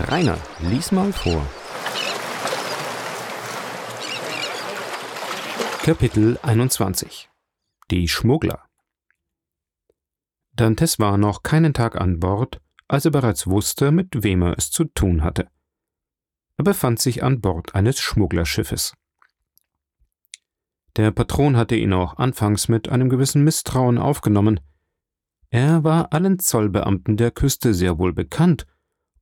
Rainer, lies mal vor. Kapitel 21 Die Schmuggler Dantes war noch keinen Tag an Bord, als er bereits wusste, mit wem er es zu tun hatte. Er befand sich an Bord eines Schmugglerschiffes. Der Patron hatte ihn auch anfangs mit einem gewissen Misstrauen aufgenommen. Er war allen Zollbeamten der Küste sehr wohl bekannt,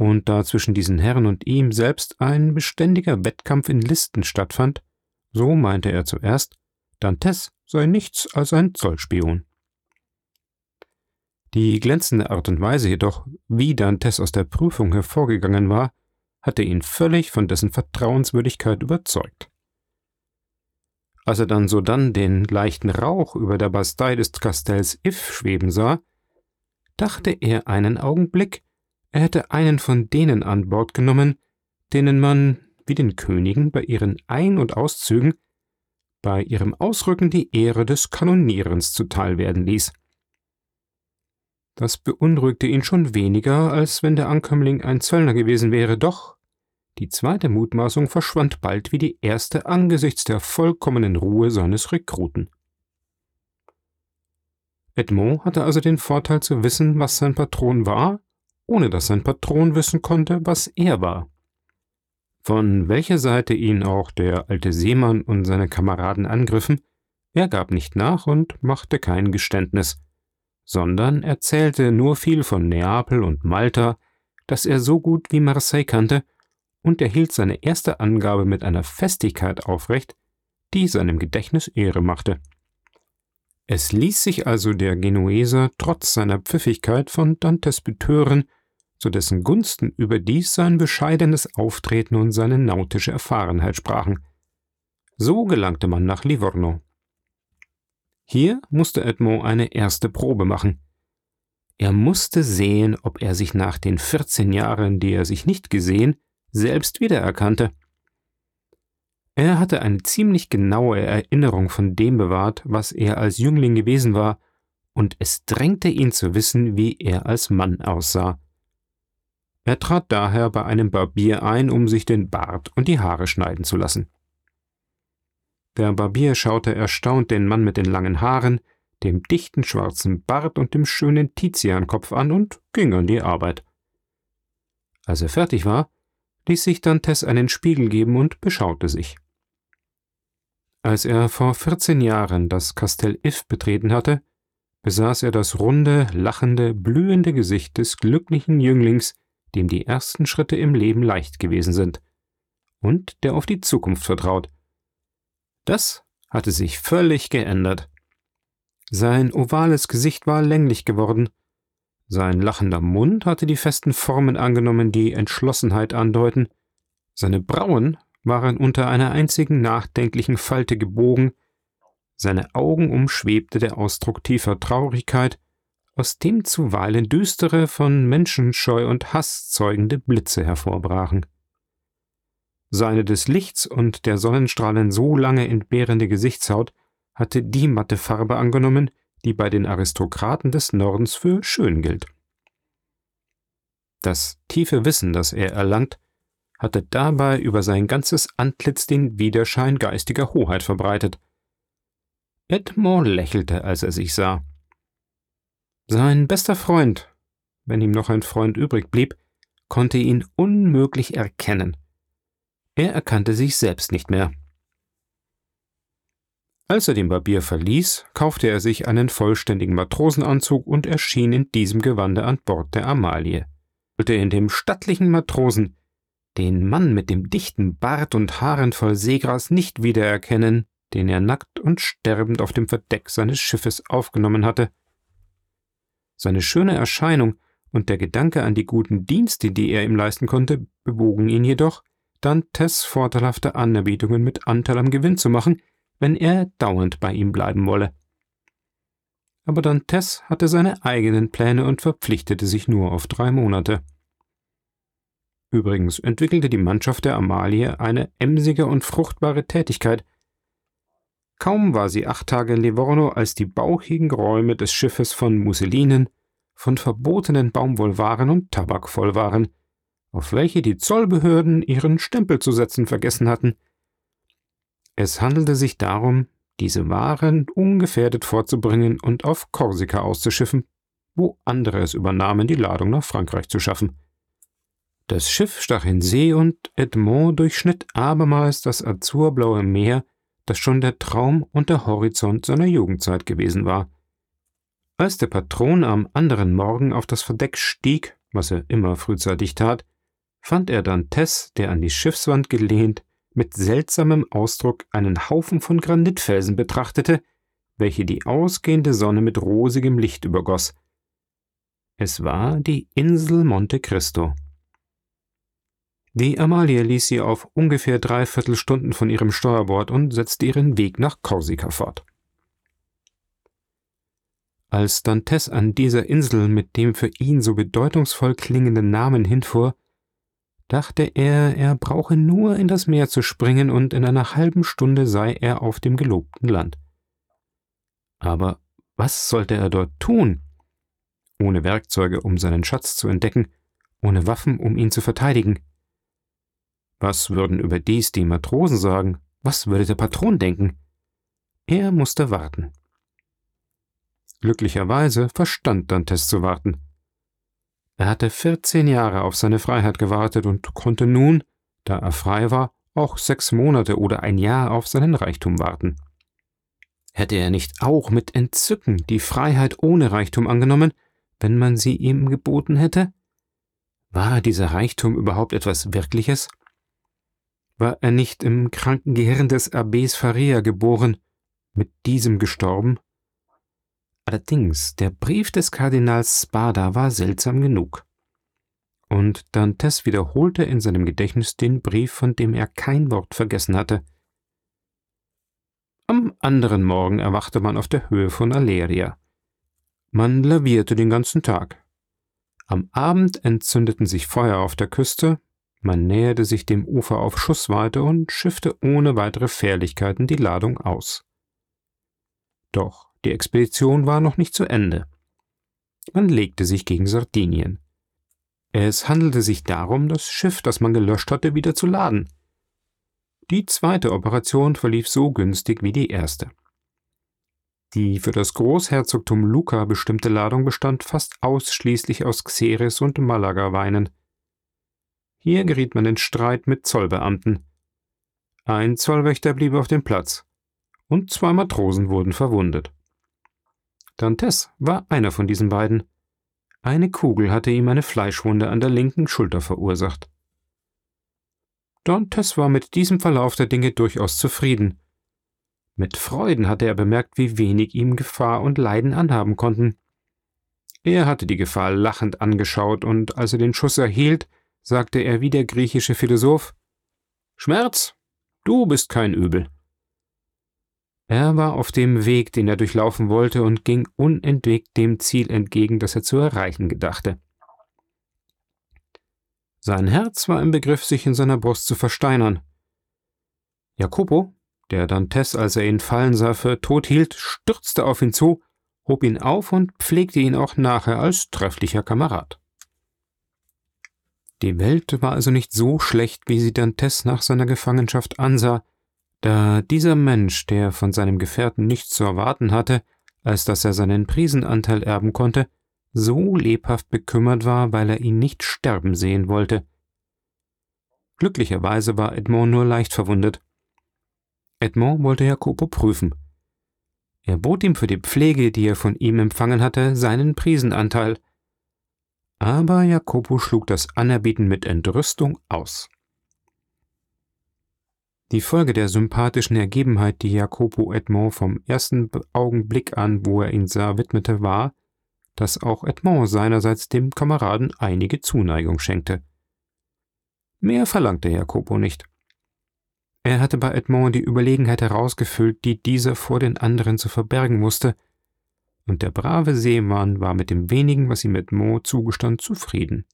und da zwischen diesen Herren und ihm selbst ein beständiger Wettkampf in Listen stattfand, so meinte er zuerst, Dantes sei nichts als ein Zollspion. Die glänzende Art und Weise jedoch, wie Dantes aus der Prüfung hervorgegangen war, hatte ihn völlig von dessen Vertrauenswürdigkeit überzeugt. Als er dann sodann den leichten Rauch über der Bastei des Kastells If schweben sah, dachte er einen Augenblick, er hätte einen von denen an Bord genommen, denen man, wie den Königen, bei ihren Ein- und Auszügen, bei ihrem Ausrücken die Ehre des Kanonierens zuteil werden ließ. Das beunruhigte ihn schon weniger, als wenn der Ankömmling ein Zöllner gewesen wäre, doch die zweite Mutmaßung verschwand bald wie die erste angesichts der vollkommenen Ruhe seines Rekruten. Edmond hatte also den Vorteil zu wissen, was sein Patron war, ohne dass sein Patron wissen konnte, was er war. Von welcher Seite ihn auch der alte Seemann und seine Kameraden angriffen, er gab nicht nach und machte kein Geständnis, sondern erzählte nur viel von Neapel und Malta, das er so gut wie Marseille kannte und er hielt seine erste Angabe mit einer Festigkeit aufrecht, die seinem Gedächtnis Ehre machte. Es ließ sich also der Genueser trotz seiner Pfiffigkeit von Dantes betören, zu dessen Gunsten überdies sein bescheidenes Auftreten und seine nautische Erfahrenheit sprachen. So gelangte man nach Livorno. Hier musste Edmond eine erste Probe machen. Er musste sehen, ob er sich nach den 14 Jahren, die er sich nicht gesehen, selbst wiedererkannte. Er hatte eine ziemlich genaue Erinnerung von dem bewahrt, was er als Jüngling gewesen war, und es drängte ihn zu wissen, wie er als Mann aussah. Er trat daher bei einem Barbier ein, um sich den Bart und die Haare schneiden zu lassen. Der Barbier schaute erstaunt den Mann mit den langen Haaren, dem dichten schwarzen Bart und dem schönen Tiziankopf an und ging an die Arbeit. Als er fertig war, ließ sich Dantes einen Spiegel geben und beschaute sich. Als er vor 14 Jahren das Kastell If betreten hatte, besaß er das runde, lachende, blühende Gesicht des glücklichen Jünglings, dem die ersten Schritte im Leben leicht gewesen sind und der auf die Zukunft vertraut. Das hatte sich völlig geändert. Sein ovales Gesicht war länglich geworden, sein lachender Mund hatte die festen Formen angenommen, die Entschlossenheit andeuten. Seine Brauen waren unter einer einzigen nachdenklichen Falte gebogen. Seine Augen umschwebte der Ausdruck tiefer Traurigkeit, aus dem zuweilen düstere, von Menschenscheu und Hass zeugende Blitze hervorbrachen. Seine des Lichts und der Sonnenstrahlen so lange entbehrende Gesichtshaut hatte die matte Farbe angenommen, die bei den Aristokraten des Nordens für schön gilt. Das tiefe Wissen, das er erlangt, hatte dabei über sein ganzes Antlitz den Widerschein geistiger Hoheit verbreitet. Edmond lächelte, als er sich sah. Sein bester Freund, wenn ihm noch ein Freund übrig blieb, konnte ihn unmöglich erkennen. Er erkannte sich selbst nicht mehr. Als er den Barbier verließ, kaufte er sich einen vollständigen Matrosenanzug und erschien in diesem Gewande an Bord der Amalie. Wollte in dem stattlichen Matrosen den Mann mit dem dichten Bart und Haaren voll Seegras nicht wiedererkennen, den er nackt und sterbend auf dem Verdeck seines Schiffes aufgenommen hatte. Seine schöne Erscheinung und der Gedanke an die guten Dienste, die er ihm leisten konnte, bewogen ihn jedoch, Dantes vorteilhafte Anerbietungen mit Anteil am Gewinn zu machen, wenn er dauernd bei ihm bleiben wolle. Aber Dantes hatte seine eigenen Pläne und verpflichtete sich nur auf drei Monate. Übrigens entwickelte die Mannschaft der Amalie eine emsige und fruchtbare Tätigkeit. Kaum war sie acht Tage in Livorno, als die bauchigen Räume des Schiffes von Musselinen, von verbotenen Baumwollwaren und Tabak voll waren, auf welche die Zollbehörden ihren Stempel zu setzen vergessen hatten. Es handelte sich darum, diese Waren ungefährdet vorzubringen und auf Korsika auszuschiffen, wo andere es übernahmen, die Ladung nach Frankreich zu schaffen. Das Schiff stach in See und Edmond durchschnitt abermals das azurblaue Meer, das schon der Traum und der Horizont seiner Jugendzeit gewesen war. Als der Patron am anderen Morgen auf das Verdeck stieg, was er immer frühzeitig tat, fand er Dantes, der an die Schiffswand gelehnt, mit seltsamem Ausdruck einen Haufen von Granitfelsen betrachtete, welche die ausgehende Sonne mit rosigem Licht übergoss. Es war die Insel Monte Cristo. Die Amalie ließ sie auf ungefähr dreiviertel Stunden von ihrem Steuerbord und setzte ihren Weg nach Korsika fort. Als Dantes an dieser Insel mit dem für ihn so bedeutungsvoll klingenden Namen hinfuhr, dachte er, er brauche nur in das Meer zu springen und in einer halben Stunde sei er auf dem gelobten Land. Aber was sollte er dort tun? Ohne Werkzeuge, um seinen Schatz zu entdecken, ohne Waffen, um ihn zu verteidigen. Was würden überdies die Matrosen sagen? Was würde der Patron denken? Er musste warten. Glücklicherweise verstand Dantes zu warten. Er hatte vierzehn Jahre auf seine Freiheit gewartet und konnte nun, da er frei war, auch sechs Monate oder ein Jahr auf seinen Reichtum warten. Hätte er nicht auch mit Entzücken die Freiheit ohne Reichtum angenommen, wenn man sie ihm geboten hätte? War dieser Reichtum überhaupt etwas Wirkliches? War er nicht im kranken Gehirn des Abbes Faria geboren, mit diesem gestorben? Allerdings, der Brief des Kardinals Spada war seltsam genug. Und Dantes wiederholte in seinem Gedächtnis den Brief, von dem er kein Wort vergessen hatte. Am anderen Morgen erwachte man auf der Höhe von Aleria. Man lavierte den ganzen Tag. Am Abend entzündeten sich Feuer auf der Küste, man näherte sich dem Ufer auf Schussweite und schiffte ohne weitere Fährlichkeiten die Ladung aus. Doch die Expedition war noch nicht zu Ende. Man legte sich gegen Sardinien. Es handelte sich darum, das Schiff, das man gelöscht hatte, wieder zu laden. Die zweite Operation verlief so günstig wie die erste. Die für das Großherzogtum Luca bestimmte Ladung bestand fast ausschließlich aus Xeres und Malaga-Weinen. Hier geriet man in Streit mit Zollbeamten. Ein Zollwächter blieb auf dem Platz, und zwei Matrosen wurden verwundet. Dantes war einer von diesen beiden. Eine Kugel hatte ihm eine Fleischwunde an der linken Schulter verursacht. Dantes war mit diesem Verlauf der Dinge durchaus zufrieden. Mit Freuden hatte er bemerkt, wie wenig ihm Gefahr und Leiden anhaben konnten. Er hatte die Gefahr lachend angeschaut, und als er den Schuss erhielt, sagte er wie der griechische Philosoph Schmerz, du bist kein Übel. Er war auf dem Weg, den er durchlaufen wollte, und ging unentwegt dem Ziel entgegen, das er zu erreichen gedachte. Sein Herz war im Begriff, sich in seiner Brust zu versteinern. Jacopo, der Dantes, als er ihn fallen sah, für tot hielt, stürzte auf ihn zu, hob ihn auf und pflegte ihn auch nachher als trefflicher Kamerad. Die Welt war also nicht so schlecht, wie sie Dantes nach seiner Gefangenschaft ansah, da dieser Mensch, der von seinem Gefährten nichts zu erwarten hatte, als dass er seinen Prisenanteil erben konnte, so lebhaft bekümmert war, weil er ihn nicht sterben sehen wollte. Glücklicherweise war Edmond nur leicht verwundet. Edmond wollte Jacopo prüfen. Er bot ihm für die Pflege, die er von ihm empfangen hatte, seinen Prisenanteil, aber Jacopo schlug das Anerbieten mit Entrüstung aus. Die Folge der sympathischen Ergebenheit, die Jacopo Edmond vom ersten Augenblick an, wo er ihn sah, widmete, war, dass auch Edmond seinerseits dem Kameraden einige Zuneigung schenkte. Mehr verlangte Jacopo nicht. Er hatte bei Edmond die Überlegenheit herausgefüllt, die dieser vor den anderen zu verbergen wusste, und der brave Seemann war mit dem wenigen, was ihm Edmond zugestand, zufrieden.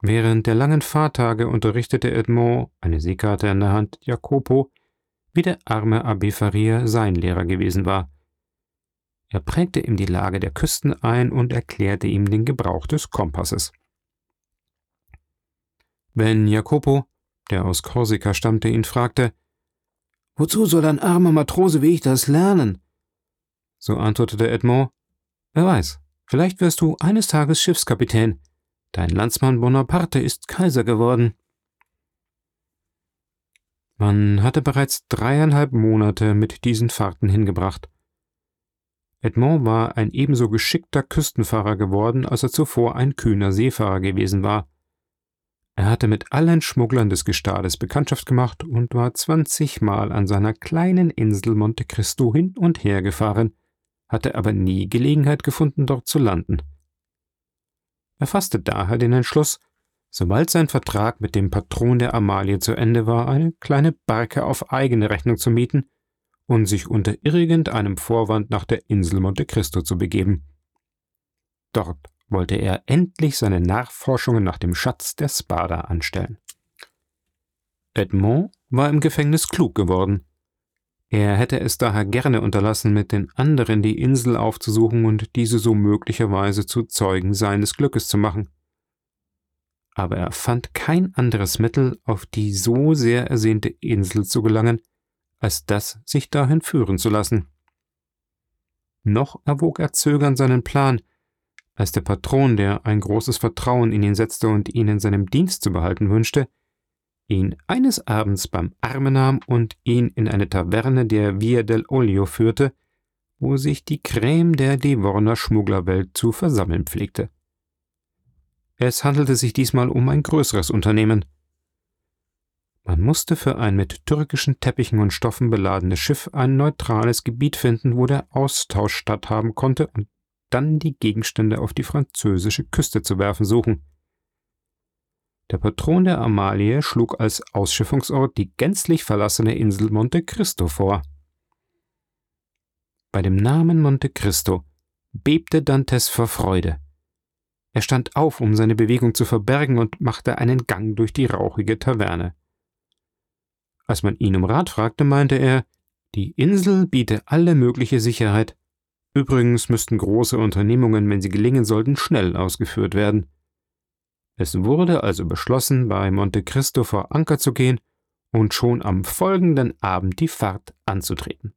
Während der langen Fahrtage unterrichtete Edmond, eine Seekarte in der Hand, Jacopo, wie der arme Abbé Faria sein Lehrer gewesen war. Er prägte ihm die Lage der Küsten ein und erklärte ihm den Gebrauch des Kompasses. Wenn Jacopo, der aus Korsika stammte, ihn fragte, Wozu soll ein armer Matrose wie ich das lernen? So antwortete Edmond, Wer weiß, vielleicht wirst du eines Tages Schiffskapitän. Dein Landsmann Bonaparte ist Kaiser geworden. Man hatte bereits dreieinhalb Monate mit diesen Fahrten hingebracht. Edmond war ein ebenso geschickter Küstenfahrer geworden, als er zuvor ein kühner Seefahrer gewesen war. Er hatte mit allen Schmugglern des Gestades Bekanntschaft gemacht und war zwanzigmal an seiner kleinen Insel Monte Cristo hin und her gefahren, hatte aber nie Gelegenheit gefunden, dort zu landen. Er fasste daher den Entschluss, sobald sein Vertrag mit dem Patron der Amalie zu Ende war, eine kleine Barke auf eigene Rechnung zu mieten und sich unter irgendeinem Vorwand nach der Insel Monte Cristo zu begeben. Dort wollte er endlich seine Nachforschungen nach dem Schatz der Spada anstellen. Edmond war im Gefängnis klug geworden. Er hätte es daher gerne unterlassen, mit den anderen die Insel aufzusuchen und diese so möglicherweise zu Zeugen seines Glückes zu machen. Aber er fand kein anderes Mittel, auf die so sehr ersehnte Insel zu gelangen, als das, sich dahin führen zu lassen. Noch erwog er zögernd seinen Plan, als der Patron, der ein großes Vertrauen in ihn setzte und ihn in seinem Dienst zu behalten wünschte, ihn eines Abends beim Arme nahm und ihn in eine Taverne der Via del Olio führte, wo sich die Creme der Livorner Schmugglerwelt zu versammeln pflegte. Es handelte sich diesmal um ein größeres Unternehmen. Man musste für ein mit türkischen Teppichen und Stoffen beladenes Schiff ein neutrales Gebiet finden, wo der Austausch statthaben konnte und dann die Gegenstände auf die französische Küste zu werfen suchen. Der Patron der Amalie schlug als Ausschiffungsort die gänzlich verlassene Insel Monte Cristo vor. Bei dem Namen Monte Cristo bebte Dantes vor Freude. Er stand auf, um seine Bewegung zu verbergen und machte einen Gang durch die rauchige Taverne. Als man ihn um Rat fragte, meinte er, die Insel biete alle mögliche Sicherheit, Übrigens müssten große Unternehmungen, wenn sie gelingen sollten, schnell ausgeführt werden. Es wurde also beschlossen, bei Monte Cristo vor Anker zu gehen und schon am folgenden Abend die Fahrt anzutreten.